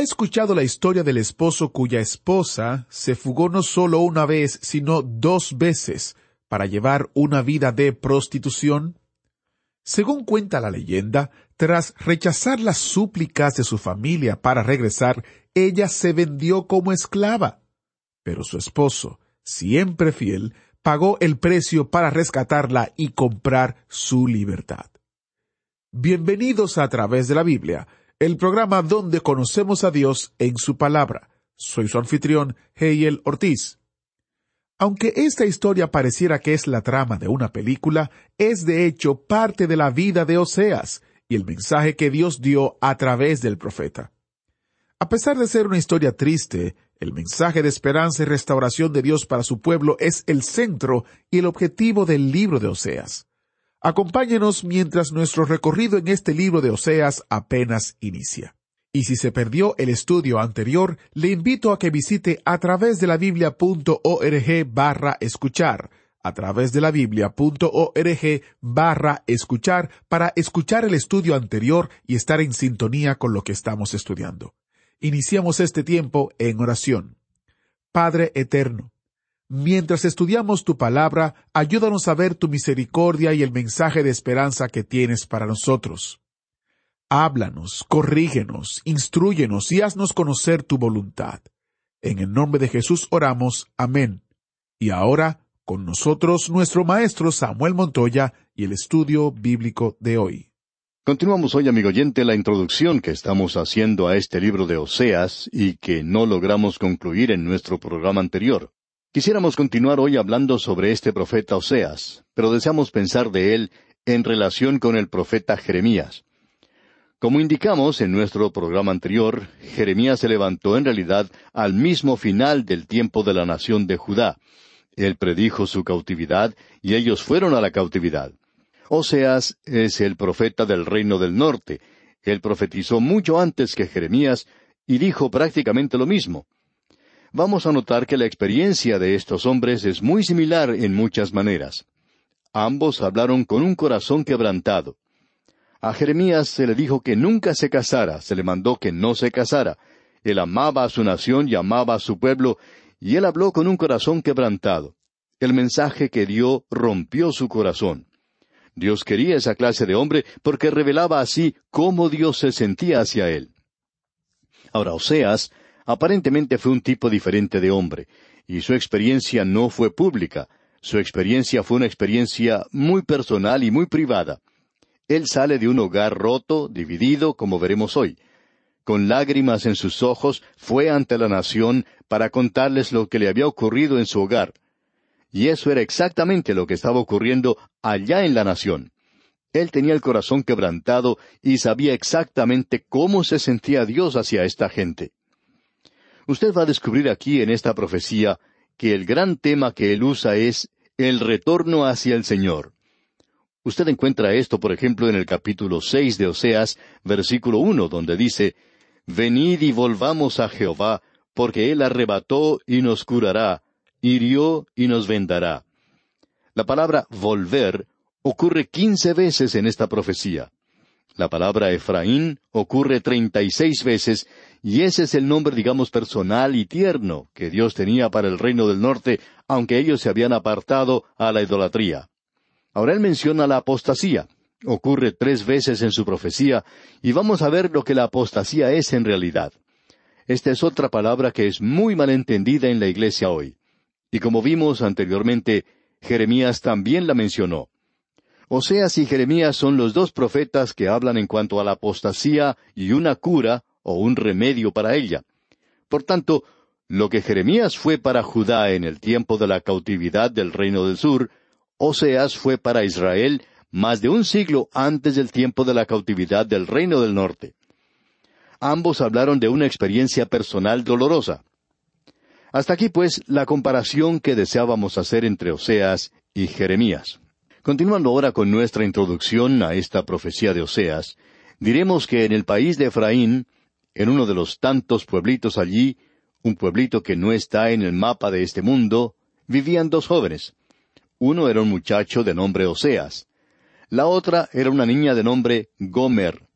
¿Ha escuchado la historia del esposo cuya esposa se fugó no solo una vez, sino dos veces para llevar una vida de prostitución? Según cuenta la leyenda, tras rechazar las súplicas de su familia para regresar, ella se vendió como esclava. Pero su esposo, siempre fiel, pagó el precio para rescatarla y comprar su libertad. Bienvenidos a través de la Biblia, el programa donde conocemos a Dios en su palabra. Soy su anfitrión, Heiel Ortiz. Aunque esta historia pareciera que es la trama de una película, es de hecho parte de la vida de Oseas y el mensaje que Dios dio a través del profeta. A pesar de ser una historia triste, el mensaje de esperanza y restauración de Dios para su pueblo es el centro y el objetivo del libro de Oseas. Acompáñenos mientras nuestro recorrido en este libro de Oseas apenas inicia. Y si se perdió el estudio anterior, le invito a que visite a través de la biblia.org barra escuchar, a través de la biblia.org barra escuchar para escuchar el estudio anterior y estar en sintonía con lo que estamos estudiando. Iniciamos este tiempo en oración. Padre eterno, mientras estudiamos tu palabra, ayúdanos a ver tu misericordia y el mensaje de esperanza que tienes para nosotros. Háblanos, corrígenos, instruyenos y haznos conocer tu voluntad. En el nombre de Jesús oramos. Amén. Y ahora, con nosotros nuestro maestro Samuel Montoya y el estudio bíblico de hoy. Continuamos hoy, amigo oyente, la introducción que estamos haciendo a este libro de Oseas y que no logramos concluir en nuestro programa anterior. Quisiéramos continuar hoy hablando sobre este profeta Oseas, pero deseamos pensar de él en relación con el profeta Jeremías. Como indicamos en nuestro programa anterior, Jeremías se levantó en realidad al mismo final del tiempo de la nación de Judá. Él predijo su cautividad y ellos fueron a la cautividad. Oseas es el profeta del reino del norte. Él profetizó mucho antes que Jeremías y dijo prácticamente lo mismo. Vamos a notar que la experiencia de estos hombres es muy similar en muchas maneras. Ambos hablaron con un corazón quebrantado. A Jeremías se le dijo que nunca se casara, se le mandó que no se casara. Él amaba a su nación y amaba a su pueblo, y él habló con un corazón quebrantado. El mensaje que dio rompió su corazón. Dios quería esa clase de hombre porque revelaba así cómo Dios se sentía hacia él. Ahora, Oseas aparentemente fue un tipo diferente de hombre, y su experiencia no fue pública, su experiencia fue una experiencia muy personal y muy privada. Él sale de un hogar roto, dividido, como veremos hoy. Con lágrimas en sus ojos, fue ante la nación para contarles lo que le había ocurrido en su hogar. Y eso era exactamente lo que estaba ocurriendo allá en la nación. Él tenía el corazón quebrantado y sabía exactamente cómo se sentía Dios hacia esta gente. Usted va a descubrir aquí en esta profecía que el gran tema que él usa es el retorno hacia el Señor. Usted encuentra esto, por ejemplo, en el capítulo seis de Oseas, versículo uno, donde dice Venid y volvamos a Jehová, porque él arrebató y nos curará, hirió y nos vendará. La palabra volver ocurre quince veces en esta profecía. La palabra Efraín ocurre treinta y seis veces, y ese es el nombre, digamos, personal y tierno que Dios tenía para el reino del norte, aunque ellos se habían apartado a la idolatría. Ahora él menciona la apostasía. Ocurre tres veces en su profecía, y vamos a ver lo que la apostasía es en realidad. Esta es otra palabra que es muy mal entendida en la iglesia hoy. Y como vimos anteriormente, Jeremías también la mencionó. Oseas y Jeremías son los dos profetas que hablan en cuanto a la apostasía y una cura o un remedio para ella. Por tanto, lo que Jeremías fue para Judá en el tiempo de la cautividad del reino del sur, Oseas fue para Israel más de un siglo antes del tiempo de la cautividad del reino del norte. Ambos hablaron de una experiencia personal dolorosa. Hasta aquí, pues, la comparación que deseábamos hacer entre Oseas y Jeremías. Continuando ahora con nuestra introducción a esta profecía de Oseas, diremos que en el país de Efraín, en uno de los tantos pueblitos allí, un pueblito que no está en el mapa de este mundo, vivían dos jóvenes. Uno era un muchacho de nombre Oseas. La otra era una niña de nombre Gomer.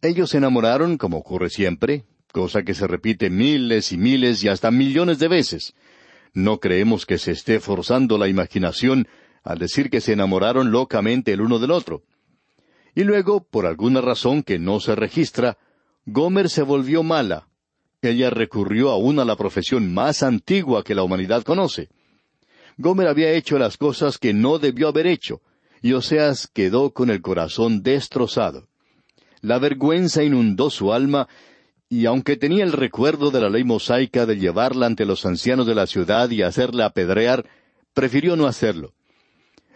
Ellos se enamoraron, como ocurre siempre, cosa que se repite miles y miles y hasta millones de veces. No creemos que se esté forzando la imaginación al decir que se enamoraron locamente el uno del otro. Y luego, por alguna razón que no se registra, Gomer se volvió mala. Ella recurrió aún a la profesión más antigua que la humanidad conoce. Gomer había hecho las cosas que no debió haber hecho, y Oseas quedó con el corazón destrozado. La vergüenza inundó su alma, y aunque tenía el recuerdo de la ley mosaica de llevarla ante los ancianos de la ciudad y hacerla apedrear, prefirió no hacerlo.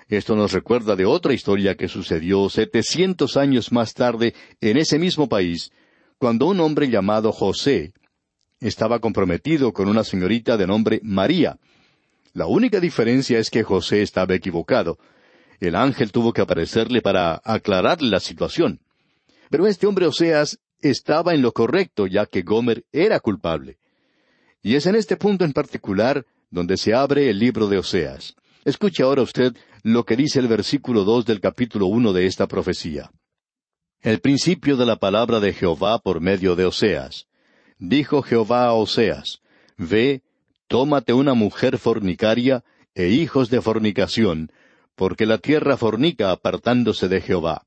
Esto nos recuerda de otra historia que sucedió setecientos años más tarde en ese mismo país, cuando un hombre llamado José estaba comprometido con una señorita de nombre María. La única diferencia es que José estaba equivocado. El ángel tuvo que aparecerle para aclararle la situación. Pero este hombre Oseas estaba en lo correcto, ya que Gomer era culpable. Y es en este punto en particular donde se abre el libro de Oseas. Escuche ahora usted lo que dice el versículo dos del capítulo uno de esta profecía. El principio de la palabra de Jehová por medio de Oseas. Dijo Jehová a Oseas, Ve, tómate una mujer fornicaria e hijos de fornicación, porque la tierra fornica apartándose de Jehová.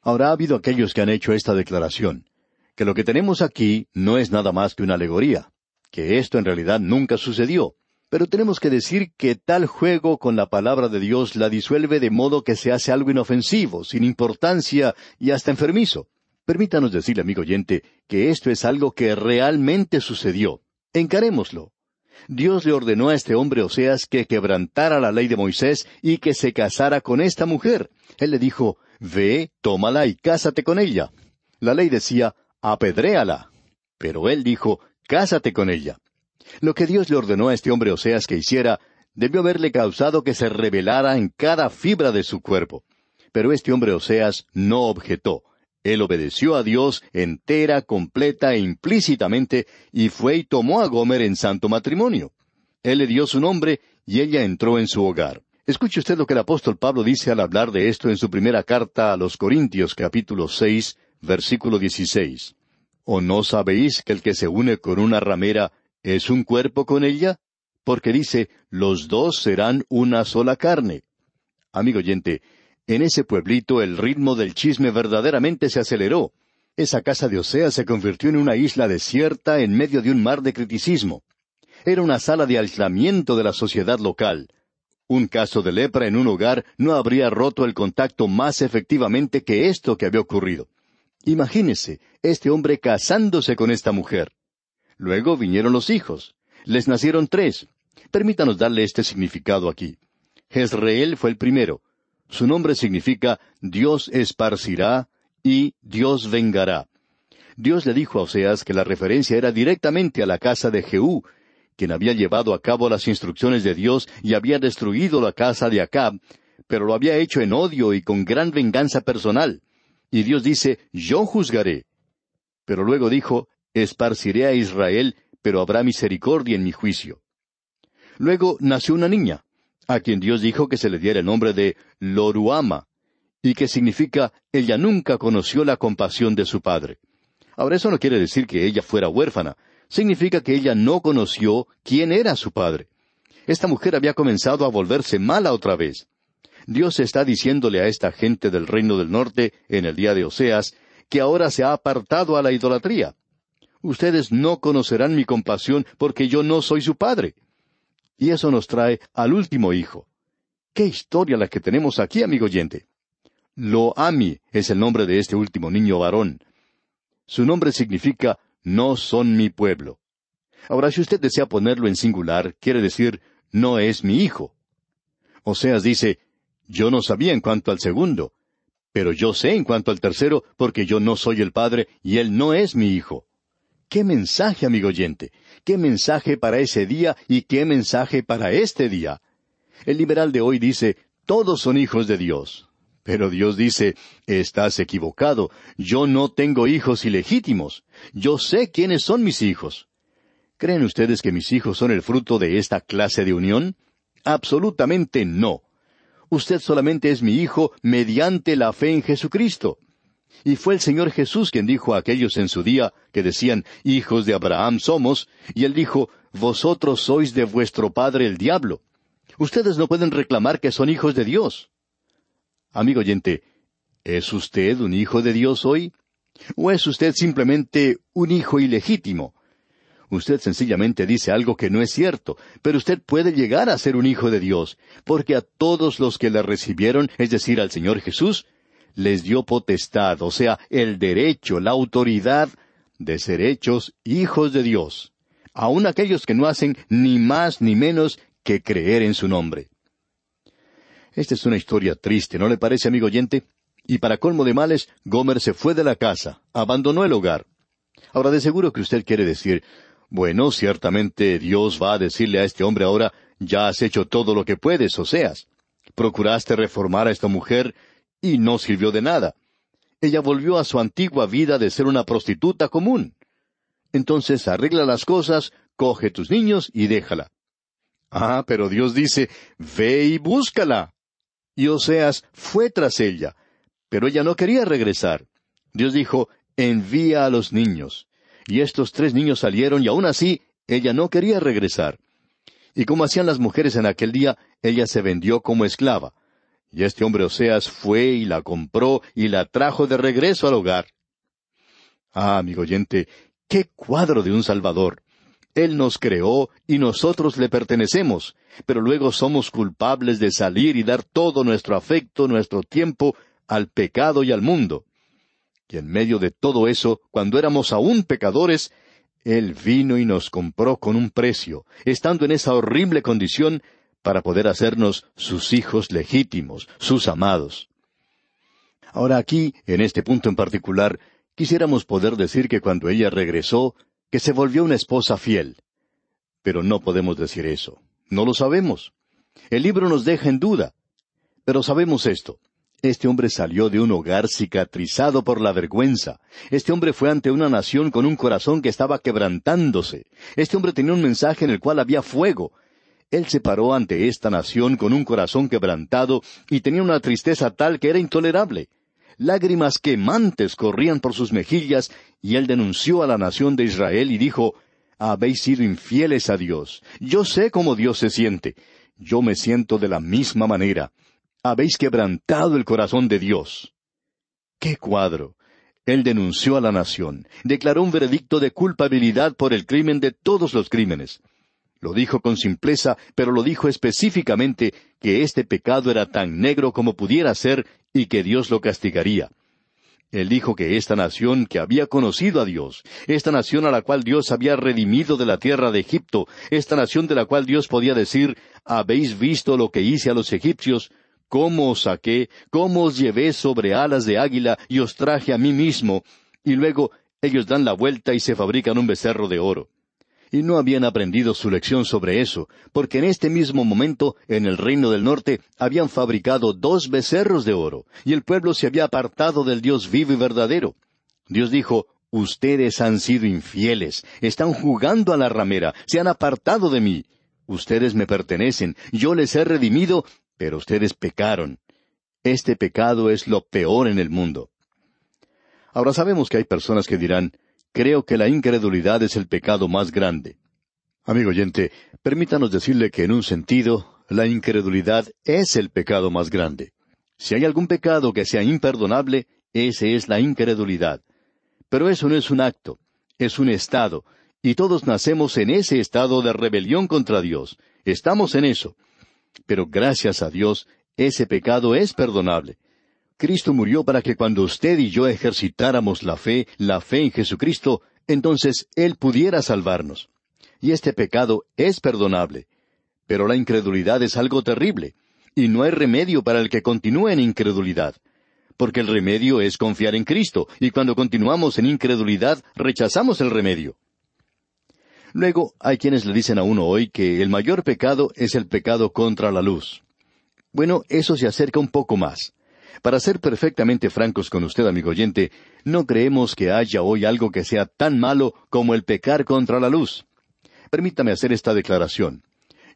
Ahora ha habido aquellos que han hecho esta declaración, que lo que tenemos aquí no es nada más que una alegoría, que esto en realidad nunca sucedió, pero tenemos que decir que tal juego con la palabra de Dios la disuelve de modo que se hace algo inofensivo, sin importancia y hasta enfermizo. Permítanos decirle, amigo oyente, que esto es algo que realmente sucedió. Encarémoslo. Dios le ordenó a este hombre Oseas que quebrantara la ley de Moisés y que se casara con esta mujer. Él le dijo, Ve, tómala y cásate con ella. La ley decía, apedréala. Pero él dijo, Cásate con ella. Lo que Dios le ordenó a este hombre Oseas que hiciera debió haberle causado que se revelara en cada fibra de su cuerpo. Pero este hombre Oseas no objetó. Él obedeció a Dios entera, completa e implícitamente, y fue y tomó a Gomer en santo matrimonio. Él le dio su nombre, y ella entró en su hogar. Escuche usted lo que el apóstol Pablo dice al hablar de esto en su primera carta a los Corintios capítulo seis, versículo dieciséis. ¿O no sabéis que el que se une con una ramera ¿Es un cuerpo con ella? Porque dice, los dos serán una sola carne. Amigo oyente, en ese pueblito el ritmo del chisme verdaderamente se aceleró. Esa casa de Osea se convirtió en una isla desierta en medio de un mar de criticismo. Era una sala de aislamiento de la sociedad local. Un caso de lepra en un hogar no habría roto el contacto más efectivamente que esto que había ocurrido. Imagínese, este hombre casándose con esta mujer. Luego vinieron los hijos. Les nacieron tres. Permítanos darle este significado aquí. Jezreel fue el primero. Su nombre significa Dios esparcirá y Dios vengará. Dios le dijo a Oseas que la referencia era directamente a la casa de Jehú, quien había llevado a cabo las instrucciones de Dios y había destruido la casa de Acab, pero lo había hecho en odio y con gran venganza personal. Y Dios dice, yo juzgaré. Pero luego dijo, esparciré a Israel, pero habrá misericordia en mi juicio. Luego nació una niña, a quien Dios dijo que se le diera el nombre de Loruama, y que significa ella nunca conoció la compasión de su padre. Ahora eso no quiere decir que ella fuera huérfana, significa que ella no conoció quién era su padre. Esta mujer había comenzado a volverse mala otra vez. Dios está diciéndole a esta gente del reino del norte, en el día de Oseas, que ahora se ha apartado a la idolatría ustedes no conocerán mi compasión porque yo no soy su padre. Y eso nos trae al último hijo. Qué historia la que tenemos aquí, amigo oyente. Loami es el nombre de este último niño varón. Su nombre significa no son mi pueblo. Ahora, si usted desea ponerlo en singular, quiere decir no es mi hijo. Oseas dice, yo no sabía en cuanto al segundo, Pero yo sé en cuanto al tercero, porque yo no soy el padre y él no es mi hijo. ¿Qué mensaje, amigo oyente? ¿Qué mensaje para ese día y qué mensaje para este día? El liberal de hoy dice, todos son hijos de Dios. Pero Dios dice, estás equivocado, yo no tengo hijos ilegítimos, yo sé quiénes son mis hijos. ¿Creen ustedes que mis hijos son el fruto de esta clase de unión? Absolutamente no. Usted solamente es mi hijo mediante la fe en Jesucristo. Y fue el Señor Jesús quien dijo a aquellos en su día que decían, hijos de Abraham somos, y él dijo, vosotros sois de vuestro padre el diablo. Ustedes no pueden reclamar que son hijos de Dios. Amigo oyente, ¿es usted un hijo de Dios hoy? ¿O es usted simplemente un hijo ilegítimo? Usted sencillamente dice algo que no es cierto, pero usted puede llegar a ser un hijo de Dios, porque a todos los que le recibieron, es decir, al Señor Jesús, les dio potestad, o sea, el derecho, la autoridad de ser hechos hijos de Dios, aun aquellos que no hacen ni más ni menos que creer en su nombre. Esta es una historia triste, ¿no le parece, amigo oyente? Y para colmo de males, Gomer se fue de la casa, abandonó el hogar. Ahora, de seguro que usted quiere decir, bueno, ciertamente Dios va a decirle a este hombre ahora, ya has hecho todo lo que puedes, Oseas. Procuraste reformar a esta mujer y no sirvió de nada. Ella volvió a su antigua vida de ser una prostituta común. Entonces arregla las cosas, coge tus niños y déjala. Ah, pero Dios dice, ve y búscala. Y Oseas fue tras ella, pero ella no quería regresar. Dios dijo, envía a los niños. Y estos tres niños salieron y aún así ella no quería regresar. Y como hacían las mujeres en aquel día, ella se vendió como esclava. Y este hombre Oseas fue y la compró y la trajo de regreso al hogar. Ah, amigo oyente, qué cuadro de un Salvador. Él nos creó y nosotros le pertenecemos, pero luego somos culpables de salir y dar todo nuestro afecto, nuestro tiempo al pecado y al mundo. Y en medio de todo eso, cuando éramos aún pecadores, Él vino y nos compró con un precio, estando en esa horrible condición, para poder hacernos sus hijos legítimos, sus amados. Ahora aquí, en este punto en particular, quisiéramos poder decir que cuando ella regresó, que se volvió una esposa fiel. Pero no podemos decir eso. No lo sabemos. El libro nos deja en duda. Pero sabemos esto. Este hombre salió de un hogar cicatrizado por la vergüenza. Este hombre fue ante una nación con un corazón que estaba quebrantándose. Este hombre tenía un mensaje en el cual había fuego. Él se paró ante esta nación con un corazón quebrantado y tenía una tristeza tal que era intolerable. Lágrimas quemantes corrían por sus mejillas, y él denunció a la nación de Israel y dijo, Habéis sido infieles a Dios. Yo sé cómo Dios se siente. Yo me siento de la misma manera. Habéis quebrantado el corazón de Dios. ¡Qué cuadro! Él denunció a la nación, declaró un veredicto de culpabilidad por el crimen de todos los crímenes. Lo dijo con simpleza, pero lo dijo específicamente que este pecado era tan negro como pudiera ser y que Dios lo castigaría. Él dijo que esta nación que había conocido a Dios, esta nación a la cual Dios había redimido de la tierra de Egipto, esta nación de la cual Dios podía decir, habéis visto lo que hice a los egipcios, cómo os saqué, cómo os llevé sobre alas de águila y os traje a mí mismo, y luego ellos dan la vuelta y se fabrican un becerro de oro y no habían aprendido su lección sobre eso, porque en este mismo momento, en el reino del norte, habían fabricado dos becerros de oro, y el pueblo se había apartado del Dios vivo y verdadero. Dios dijo, Ustedes han sido infieles, están jugando a la ramera, se han apartado de mí. Ustedes me pertenecen, yo les he redimido, pero ustedes pecaron. Este pecado es lo peor en el mundo. Ahora sabemos que hay personas que dirán, creo que la incredulidad es el pecado más grande. Amigo oyente, permítanos decirle que en un sentido, la incredulidad es el pecado más grande. Si hay algún pecado que sea imperdonable, ese es la incredulidad. Pero eso no es un acto, es un estado, y todos nacemos en ese estado de rebelión contra Dios. Estamos en eso. Pero gracias a Dios, ese pecado es perdonable. Cristo murió para que cuando usted y yo ejercitáramos la fe, la fe en Jesucristo, entonces Él pudiera salvarnos. Y este pecado es perdonable. Pero la incredulidad es algo terrible, y no hay remedio para el que continúe en incredulidad. porque el remedio es confiar en Cristo, y cuando continuamos en incredulidad, rechazamos el remedio. Luego, hay quienes le dicen a uno hoy que el mayor pecado es el pecado contra la luz. Bueno, eso se acerca un poco más. Para ser perfectamente francos con usted, amigo oyente, no creemos que haya hoy algo que sea tan malo como el pecar contra la luz. Permítame hacer esta declaración.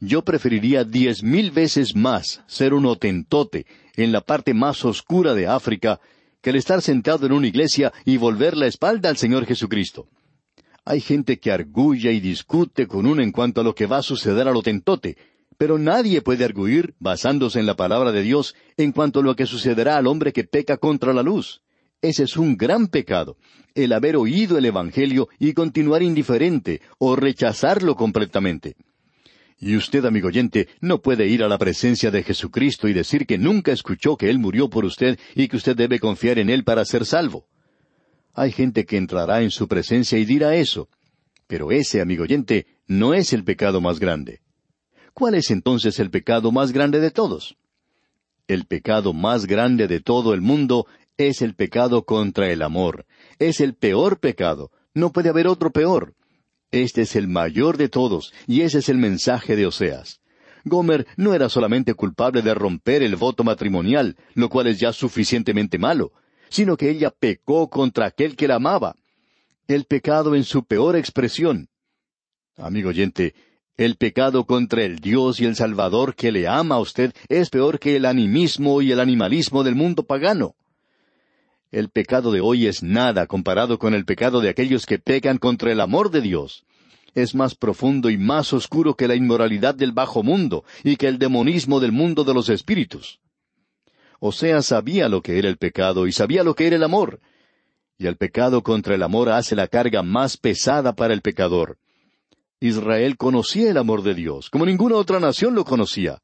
Yo preferiría diez mil veces más ser un otentote en la parte más oscura de África que el estar sentado en una iglesia y volver la espalda al Señor Jesucristo. Hay gente que argulla y discute con uno en cuanto a lo que va a suceder al otentote, pero nadie puede arguir, basándose en la palabra de Dios, en cuanto a lo que sucederá al hombre que peca contra la luz. Ese es un gran pecado, el haber oído el Evangelio y continuar indiferente o rechazarlo completamente. Y usted, amigo oyente, no puede ir a la presencia de Jesucristo y decir que nunca escuchó que Él murió por usted y que usted debe confiar en Él para ser salvo. Hay gente que entrará en su presencia y dirá eso. Pero ese, amigo oyente, no es el pecado más grande. ¿Cuál es entonces el pecado más grande de todos? El pecado más grande de todo el mundo es el pecado contra el amor. Es el peor pecado. No puede haber otro peor. Este es el mayor de todos, y ese es el mensaje de Oseas. Gomer no era solamente culpable de romper el voto matrimonial, lo cual es ya suficientemente malo, sino que ella pecó contra aquel que la amaba. El pecado en su peor expresión. Amigo oyente, el pecado contra el Dios y el Salvador que le ama a usted es peor que el animismo y el animalismo del mundo pagano. El pecado de hoy es nada comparado con el pecado de aquellos que pecan contra el amor de Dios. Es más profundo y más oscuro que la inmoralidad del bajo mundo y que el demonismo del mundo de los espíritus. Osea sabía lo que era el pecado y sabía lo que era el amor. Y el pecado contra el amor hace la carga más pesada para el pecador. Israel conocía el amor de Dios, como ninguna otra nación lo conocía.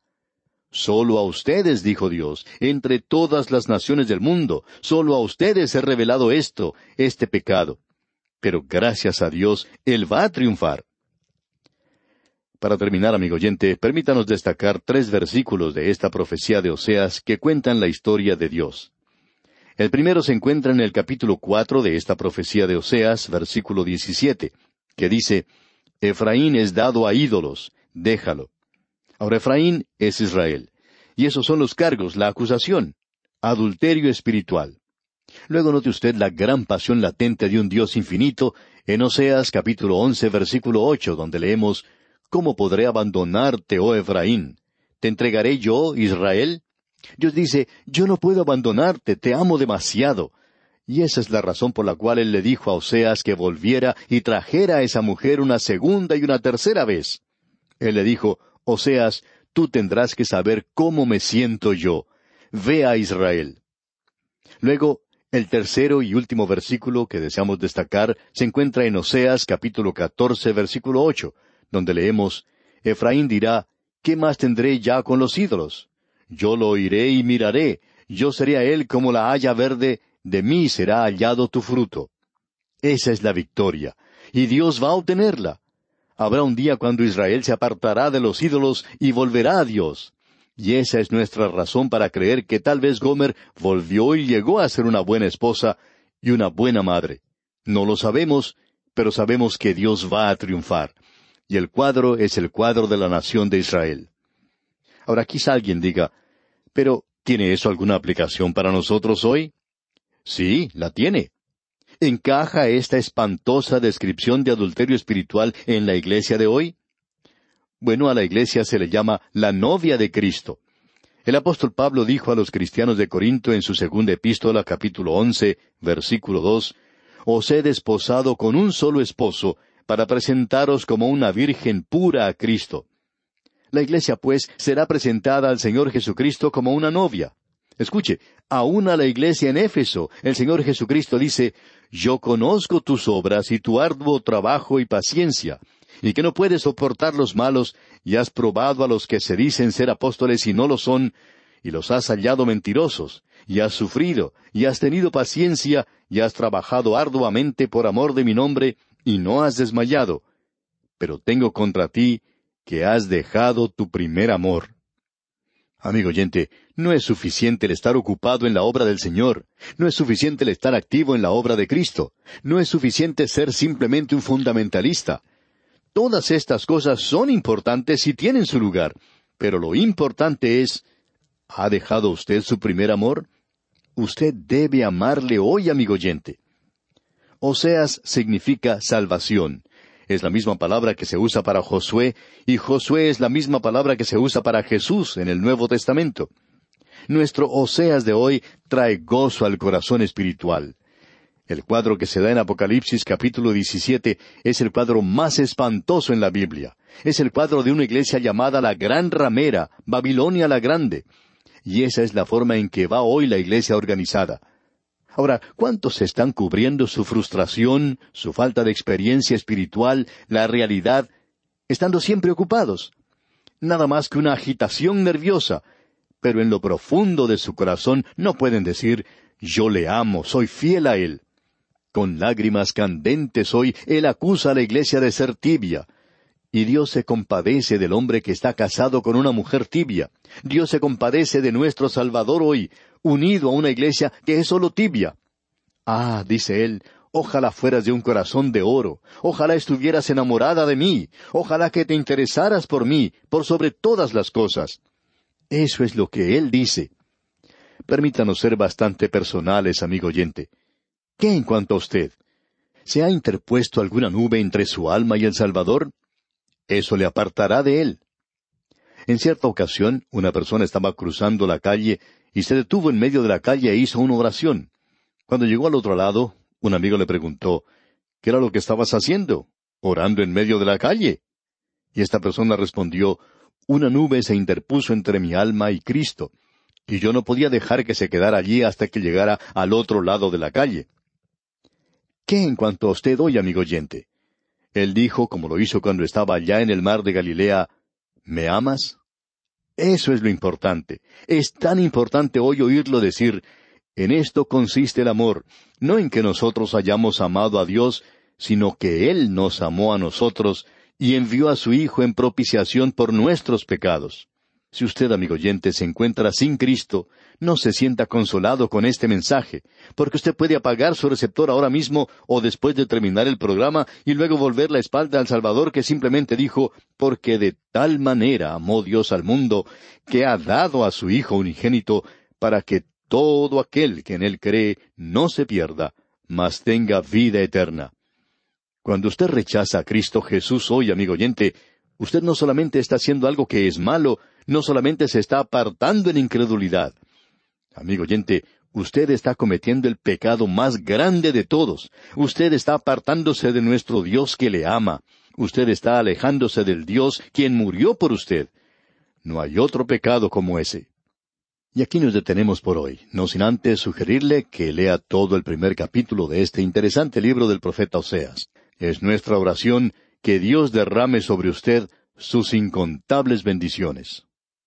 Solo a ustedes, dijo Dios, entre todas las naciones del mundo, solo a ustedes he revelado esto, este pecado. Pero gracias a Dios, Él va a triunfar. Para terminar, amigo oyente, permítanos destacar tres versículos de esta profecía de Oseas que cuentan la historia de Dios. El primero se encuentra en el capítulo cuatro de esta profecía de Oseas, versículo diecisiete, que dice, Efraín es dado a ídolos, déjalo. Ahora Efraín es Israel. Y esos son los cargos, la acusación. Adulterio espiritual. Luego note usted la gran pasión latente de un Dios infinito en Oseas capítulo once versículo ocho, donde leemos ¿Cómo podré abandonarte, oh Efraín? ¿Te entregaré yo, Israel? Dios dice, yo no puedo abandonarte, te amo demasiado. Y esa es la razón por la cual él le dijo a Oseas que volviera y trajera a esa mujer una segunda y una tercera vez. Él le dijo, Oseas, tú tendrás que saber cómo me siento yo. Ve a Israel. Luego, el tercero y último versículo que deseamos destacar se encuentra en Oseas capítulo catorce versículo ocho, donde leemos Efraín dirá, ¿qué más tendré ya con los ídolos? Yo lo oiré y miraré, yo seré a él como la haya verde, de mí será hallado tu fruto. Esa es la victoria, y Dios va a obtenerla. Habrá un día cuando Israel se apartará de los ídolos y volverá a Dios. Y esa es nuestra razón para creer que tal vez Gomer volvió y llegó a ser una buena esposa y una buena madre. No lo sabemos, pero sabemos que Dios va a triunfar. Y el cuadro es el cuadro de la nación de Israel. Ahora quizá alguien diga, pero ¿tiene eso alguna aplicación para nosotros hoy? Sí, la tiene. ¿Encaja esta espantosa descripción de adulterio espiritual en la iglesia de hoy? Bueno, a la iglesia se le llama la novia de Cristo. El apóstol Pablo dijo a los cristianos de Corinto en su segunda epístola capítulo once, versículo dos, Os he desposado con un solo esposo, para presentaros como una virgen pura a Cristo. La iglesia, pues, será presentada al Señor Jesucristo como una novia. Escuche, aún a la iglesia en Éfeso, el Señor Jesucristo dice, Yo conozco tus obras y tu arduo trabajo y paciencia, y que no puedes soportar los malos, y has probado a los que se dicen ser apóstoles y no lo son, y los has hallado mentirosos, y has sufrido, y has tenido paciencia, y has trabajado arduamente por amor de mi nombre, y no has desmayado. Pero tengo contra ti que has dejado tu primer amor. Amigo oyente, no es suficiente el estar ocupado en la obra del Señor, no es suficiente el estar activo en la obra de Cristo, no es suficiente ser simplemente un fundamentalista. Todas estas cosas son importantes y tienen su lugar, pero lo importante es, ¿ha dejado usted su primer amor? Usted debe amarle hoy, amigo oyente. Oseas significa salvación. Es la misma palabra que se usa para Josué, y Josué es la misma palabra que se usa para Jesús en el Nuevo Testamento. Nuestro Oseas de hoy trae gozo al corazón espiritual. El cuadro que se da en Apocalipsis capítulo 17 es el cuadro más espantoso en la Biblia. Es el cuadro de una iglesia llamada la Gran Ramera, Babilonia la Grande. Y esa es la forma en que va hoy la iglesia organizada. Ahora, ¿cuántos están cubriendo su frustración, su falta de experiencia espiritual, la realidad, estando siempre ocupados? Nada más que una agitación nerviosa, pero en lo profundo de su corazón no pueden decir, yo le amo, soy fiel a él. Con lágrimas candentes hoy, él acusa a la iglesia de ser tibia. Y Dios se compadece del hombre que está casado con una mujer tibia. Dios se compadece de nuestro Salvador hoy, unido a una iglesia que es solo tibia. Ah, dice él, ojalá fueras de un corazón de oro, ojalá estuvieras enamorada de mí, ojalá que te interesaras por mí, por sobre todas las cosas. Eso es lo que él dice. Permítanos ser bastante personales, amigo oyente. ¿Qué en cuanto a usted? ¿Se ha interpuesto alguna nube entre su alma y el Salvador? Eso le apartará de él. En cierta ocasión, una persona estaba cruzando la calle y se detuvo en medio de la calle e hizo una oración. Cuando llegó al otro lado, un amigo le preguntó, ¿qué era lo que estabas haciendo? Orando en medio de la calle. Y esta persona respondió, una nube se interpuso entre mi alma y Cristo, y yo no podía dejar que se quedara allí hasta que llegara al otro lado de la calle. ¿Qué en cuanto a usted hoy, amigo oyente? Él dijo, como lo hizo cuando estaba allá en el mar de Galilea, ¿Me amas? Eso es lo importante. Es tan importante hoy oírlo decir, en esto consiste el amor, no en que nosotros hayamos amado a Dios, sino que Él nos amó a nosotros y envió a su Hijo en propiciación por nuestros pecados. Si usted, amigo oyente, se encuentra sin Cristo, no se sienta consolado con este mensaje, porque usted puede apagar su receptor ahora mismo o después de terminar el programa y luego volver la espalda al Salvador que simplemente dijo, porque de tal manera amó Dios al mundo, que ha dado a su Hijo unigénito, para que todo aquel que en él cree no se pierda, mas tenga vida eterna. Cuando usted rechaza a Cristo Jesús hoy, amigo oyente, usted no solamente está haciendo algo que es malo, no solamente se está apartando en incredulidad. Amigo oyente, usted está cometiendo el pecado más grande de todos. Usted está apartándose de nuestro Dios que le ama. Usted está alejándose del Dios quien murió por usted. No hay otro pecado como ese. Y aquí nos detenemos por hoy, no sin antes sugerirle que lea todo el primer capítulo de este interesante libro del profeta Oseas. Es nuestra oración que Dios derrame sobre usted sus incontables bendiciones.